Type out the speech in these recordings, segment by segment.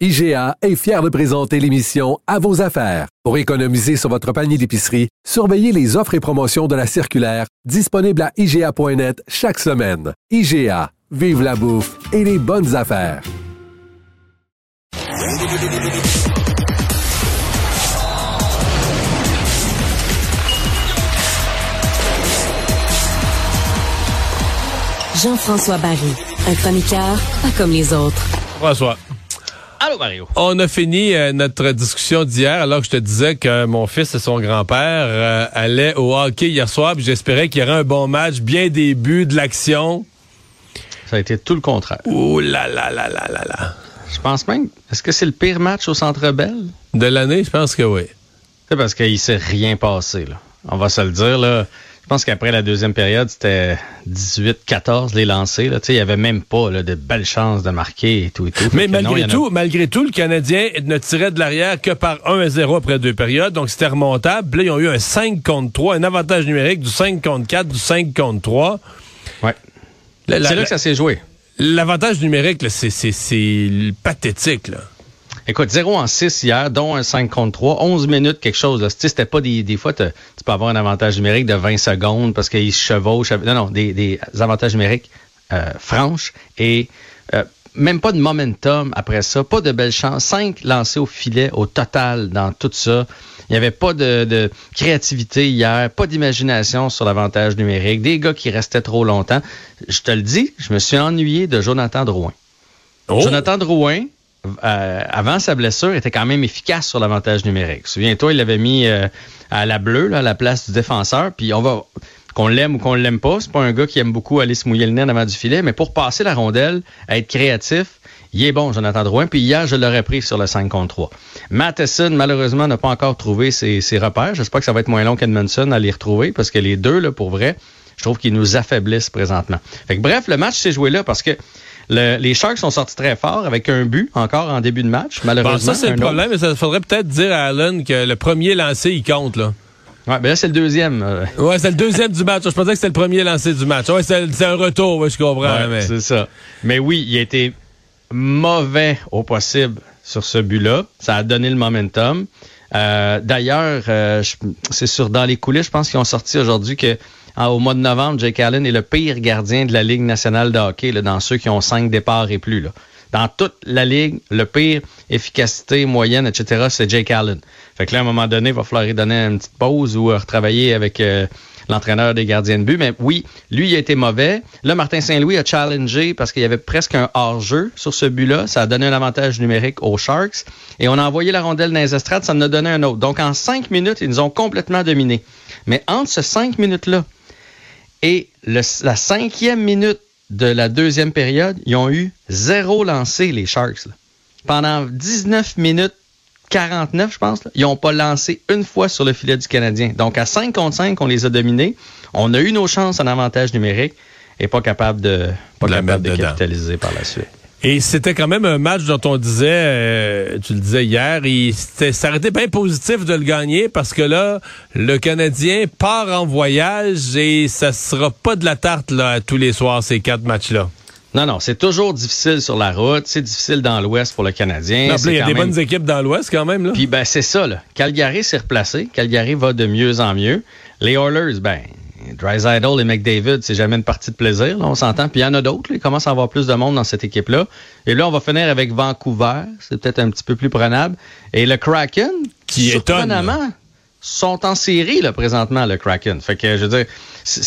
IGA est fier de présenter l'émission À vos affaires. Pour économiser sur votre panier d'épicerie, surveillez les offres et promotions de la circulaire disponible à IGA.net chaque semaine. IGA, vive la bouffe et les bonnes affaires. Jean-François Barry, un chroniqueur pas comme les autres. François. Allô, Mario. On a fini euh, notre discussion d'hier alors que je te disais que mon fils et son grand-père euh, allaient au hockey hier soir. puis J'espérais qu'il y aurait un bon match, bien début de l'action. Ça a été tout le contraire. Ouh là là là là là là. Je pense même. Est-ce que c'est le pire match au Centre Bell? De l'année, je pense que oui. C'est parce qu'il s'est rien passé, là. On va se le dire, là. Je pense qu'après la deuxième période, c'était 18-14 les lancés. Là. Il n'y avait même pas là, de belles chances de marquer et tout et tout. Mais malgré non, a- tout, malgré tout, le Canadien ne tirait de l'arrière que par 1 à 0 après deux périodes. Donc c'était remontable. Puis là, ils ont eu un 5 contre 3, un avantage numérique du 5 contre 4, du 5 contre 3. Ouais. C'est là que ça s'est joué. L'avantage numérique, c'est pathétique. Là. Écoute, 0 en 6 hier, dont un 5 contre 3, 11 minutes, quelque chose. C'était pas des, des fois, tu peux avoir un avantage numérique de 20 secondes parce qu'ils se chevauchent. Non, non, des, des avantages numériques euh, franches et euh, même pas de momentum après ça, pas de belle chance. 5 lancés au filet au total dans tout ça. Il n'y avait pas de, de créativité hier, pas d'imagination sur l'avantage numérique, des gars qui restaient trop longtemps. Je te le dis, je me suis ennuyé de Jonathan Drouin. Oh! Jonathan Drouin, euh, avant sa blessure, était quand même efficace sur l'avantage numérique. Souviens-toi, il l'avait mis euh, à la bleue, là, la place du défenseur. Puis on va qu'on l'aime ou qu'on l'aime pas, c'est pas un gars qui aime beaucoup aller se mouiller le nez avant du filet, mais pour passer la rondelle, être créatif, il est bon, Jonathan Drouin. Puis hier, je l'aurais pris sur le 5 contre 3. Matheson, malheureusement, n'a pas encore trouvé ses, ses repères. J'espère que ça va être moins long qu'Edmondson à les retrouver, parce que les deux, là, pour vrai, je trouve qu'ils nous affaiblissent présentement. Fait que, bref, le match s'est joué là parce que le- les Sharks sont sortis très fort avec un but encore en début de match. Bon, Malheureusement, ça, c'est un le problème. Mais ça faudrait peut-être dire à Allen que le premier lancé, il compte. Là. Ouais, ben là, c'est le deuxième. euh, Ouais, c'est le deuxième du match. Je pensais que c'était le premier lancé du match. Ouais, c'est, un retour, ouais, je comprends. Ouais, mais... C'est ça. Mais oui, il a été mauvais au possible sur ce but-là. Ça a donné le momentum. Euh, D'ailleurs, euh, c'est sur dans les coulisses, je pense qu'ils ont sorti aujourd'hui que en- au mois de novembre, Jake Allen est le pire gardien de la Ligue nationale de hockey, là, dans ceux qui ont cinq départs et plus. Là. Dans toute la Ligue, le pire efficacité moyenne, etc., c'est Jake Allen. Fait que là, à un moment donné, il va falloir lui donner une petite pause ou euh, retravailler avec euh, l'entraîneur des gardiens de but. Mais oui, lui, il a été mauvais. Là, Martin Saint-Louis a challengé parce qu'il y avait presque un hors-jeu sur ce but-là. Ça a donné un avantage numérique aux Sharks. Et on a envoyé la rondelle dans les estrades, ça en a donné un autre. Donc, en cinq minutes, ils nous ont complètement dominés. Mais entre ces cinq minutes-là et le- la cinquième minute de la deuxième période, ils ont eu zéro lancé, les Sharks. là. Pendant 19 minutes 49, je pense, là, ils n'ont pas lancé une fois sur le filet du Canadien. Donc, à 5 contre 5, on les a dominés. On a eu nos chances en avantage numérique et pas capable de, pas capable de capitaliser par la suite. Et c'était quand même un match dont on disait, euh, tu le disais hier, il, ça aurait été bien positif de le gagner parce que là, le Canadien part en voyage et ça sera pas de la tarte là, tous les soirs, ces quatre matchs-là. Non, non, c'est toujours difficile sur la route. C'est difficile dans l'Ouest pour le Canadien. Il y a des même- bonnes équipes dans l'Ouest quand même. Là. Puis ben c'est ça là. Calgary s'est replacé. Calgary va de mieux en mieux. Les Oilers, ben Drysdale et McDavid, c'est jamais une partie de plaisir, là, on s'entend. Puis il y en a d'autres, il commence à avoir plus de monde dans cette équipe-là. Et là, on va finir avec Vancouver, c'est peut-être un petit peu plus prenable. Et le Kraken, Qui étonne, surprenamment, sont en série là, présentement, le Kraken. Fait que je veux dire,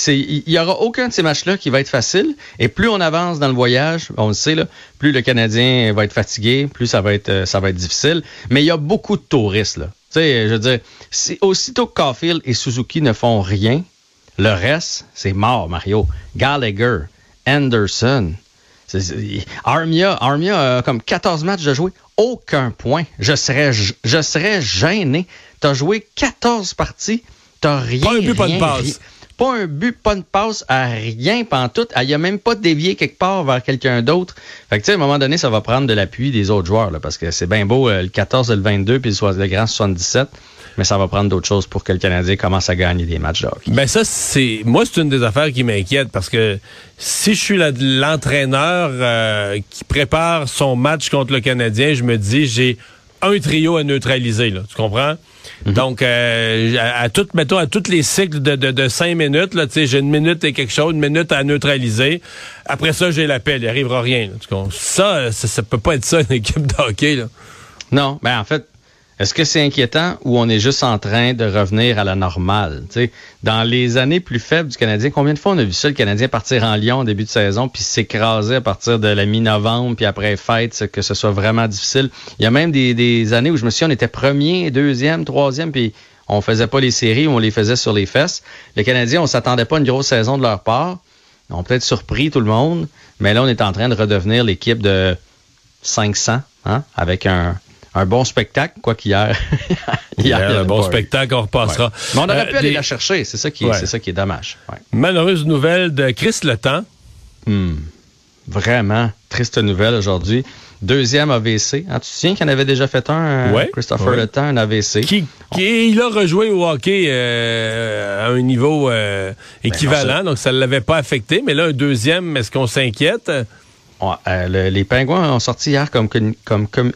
il y aura aucun de ces matchs-là qui va être facile. Et plus on avance dans le voyage, on le sait, là, plus le Canadien va être fatigué, plus ça va être, euh, ça va être difficile. Mais il y a beaucoup de touristes. Là. Tu sais, je veux dire, si, aussitôt que Caulfield et Suzuki ne font rien, le reste, c'est mort, Mario. Gallagher, Anderson, Armia, Armia a comme 14 matchs de jouer, aucun point. Je serais, je serais gêné. T'as joué 14 parties, t'as rien. Pas un but, pas de passe. Pas un but, pas de passe à rien pantoute. Il n'y a même pas dévié quelque part vers quelqu'un d'autre. Fait que, tu sais, à un moment donné, ça va prendre de l'appui des autres joueurs, là, parce que c'est bien beau, euh, le 14, le 22, puis le grand 77 mais ça va prendre d'autres choses pour que le Canadien commence à gagner des matchs de hockey. Ben ça, c'est moi, c'est une des affaires qui m'inquiète parce que si je suis l'entraîneur euh, qui prépare son match contre le Canadien, je me dis j'ai un trio à neutraliser, là, tu comprends? Mhm. Donc, euh, à, tout, mettons, à tous les cycles de, de, cinq minutes, là, j'ai une minute et quelque chose, une minute à neutraliser. Après ça, j'ai l'appel, il arrivera rien. ça, ça, ça, peut pas être ça, une équipe de hockey. Là. Non, ben en fait, est-ce que c'est inquiétant ou on est juste en train de revenir à la normale? dans les années plus faibles du Canadien, combien de fois on a vu ça, le Canadien partir en Lyon au début de saison, puis s'écraser à partir de la mi-novembre, puis après fête, que ce soit vraiment difficile? Il y a même des, années où je me suis dit, on était premier, deuxième, troisième, puis on faisait pas les séries, on les faisait sur les fesses. Les Canadiens, on s'attendait pas à une grosse saison de leur part. Ont peut-être surpris tout le monde, mais là, on est en train de redevenir l'équipe de 500, hein, avec un, un bon spectacle, quoi qu'hier. hier, un bon spectacle, on repassera. Mais on aurait pu euh, aller la chercher, c'est ça qui est, ça qui est dommage. Malheureuse nouvelle de Chris Le Temps. Hmm. Vraiment, triste nouvelle aujourd'hui. Deuxième AVC. Ah, tu te souviens qu'il en avait déjà fait un, euh, Christopher Le Temps, un AVC? Qui, il a rejoué au hockey euh, à un niveau ben, équivalent, donc ça ne l'avait pas affecté. Mais là, un deuxième, est-ce qu'on s'inquiète? Euh, les Pingouins ont sorti hier comme, comme,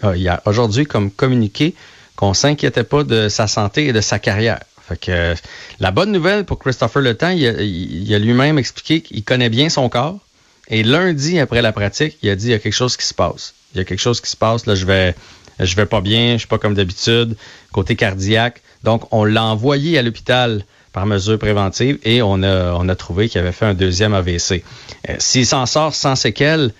euh, aujourd'hui comme communiqué qu'on s'inquiétait pas de sa santé et de sa carrière. Fait que la bonne nouvelle pour Christopher Le Temps, il a, lui-même expliqué qu'il connaît bien son corps. Et lundi, après la pratique, il a dit il y a quelque chose qui se passe. Il y a quelque chose qui se passe, là, je vais je vais pas bien, je suis pas comme d'habitude, côté cardiaque. Donc, on l'a envoyé à l'hôpital par mesure préventive et on a, on a trouvé qu'il avait fait un deuxième AVC. Euh, s'il s'en sort sans séquelles,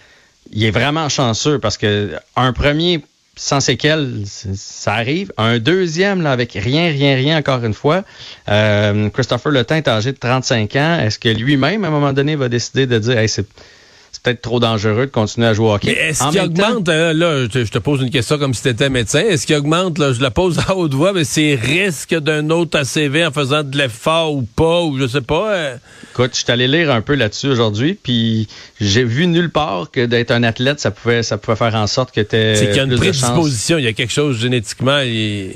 il est vraiment chanceux parce que un premier sans séquelles, ça arrive. Un deuxième, là, avec rien, rien, rien, encore une fois. Euh, Christopher Le est âgé de 35 ans. Est-ce que lui-même, à un moment donné, va décider de dire, hey, c'est c'est peut-être trop dangereux de continuer à jouer au hockey. Est-ce qu'il augmente, euh, là, je te, pose une question comme si tu étais médecin, est-ce qu'il augmente, là, je la pose à haute voix, mais c'est risque d'un autre ACV en faisant de l'effort ou pas, ou je sais pas? Euh? Écoute, je suis allé lire un peu là-dessus aujourd'hui, puis j'ai vu nulle part que d'être un athlète, ça pouvait, ça pouvait faire en sorte que tu C'est qu'il y a une prédisposition, il y a quelque chose génétiquement... Et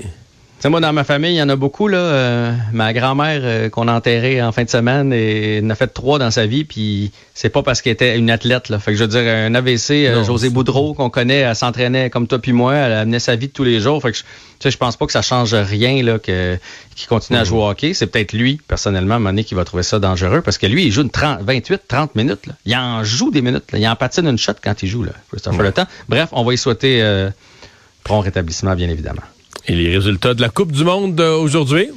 moi, dans ma famille, il y en a beaucoup. Là. Euh, ma grand-mère euh, qu'on a enterrée en fin de semaine, et en a fait trois dans sa vie, puis c'est pas parce qu'elle était une athlète. Là. Fait que je veux dire, un AVC, euh, José Boudreau, qu'on connaît, elle s'entraînait comme toi puis moi, elle amenait sa vie de tous les jours. Fait que je, je pense pas que ça change rien là, que, qu'il continue à jouer au hockey. C'est peut-être lui, personnellement, à un moment donné, qui va trouver ça dangereux, parce que lui, il joue une 30, 28, 30 minutes. Là. Il en joue des minutes. Là. Il en patine une shot quand il joue, là, Christopher Le Temps. Bref, on va y souhaiter euh, prompt rétablissement, bien évidemment. Et les résultats de la Coupe du Monde aujourd'hui?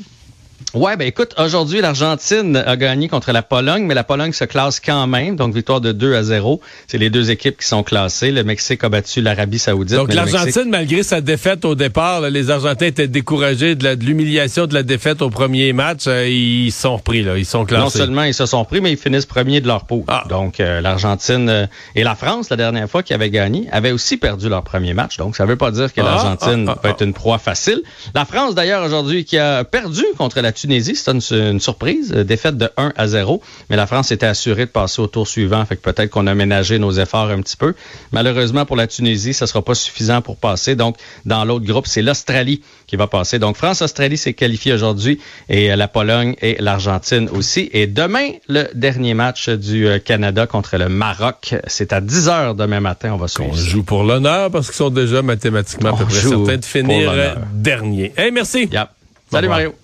Ouais, ben écoute, aujourd'hui, l'Argentine a gagné contre la Pologne, mais la Pologne se classe quand même, donc victoire de 2 à 0. C'est les deux équipes qui sont classées. Le Mexique a battu l'Arabie Saoudite. Donc l'Argentine, malgré sa défaite au départ, les Argentins étaient découragés de l'humiliation de, la défaite au premier match. Euh, ils sont repris, là, ils sont classés. Non seulement ils se sont pris, mais ils finissent premiers de leur poule. Ah. Donc euh, l'Argentine euh, et la France, la dernière fois qui avait gagné, avaient aussi perdu leur premier match. Donc ça veut pas dire que ah, l'Argentine ah, va être une proie facile. La France, d'ailleurs, aujourd'hui, qui a perdu contre la Tunisie. C'était une, surprise, euh, défaite de 1 à 0, mais la France était assurée de passer au tour suivant, fait que peut-être qu'on a ménagé nos efforts un petit peu. Malheureusement pour la Tunisie, ça sera pas suffisant pour passer. Donc, dans l'autre groupe, c'est l'Australie qui va passer. Donc, France-Australie s'est qualifiée aujourd'hui et euh, la Pologne et l'Argentine aussi. Et demain, le dernier match du euh, Canada contre le Maroc. C'est à 10 heures demain matin. On va suivre. On joue pour l'honneur parce qu'ils sont déjà mathématiquement à peu près certains de finir dernier. Hey, merci. Salut Mario.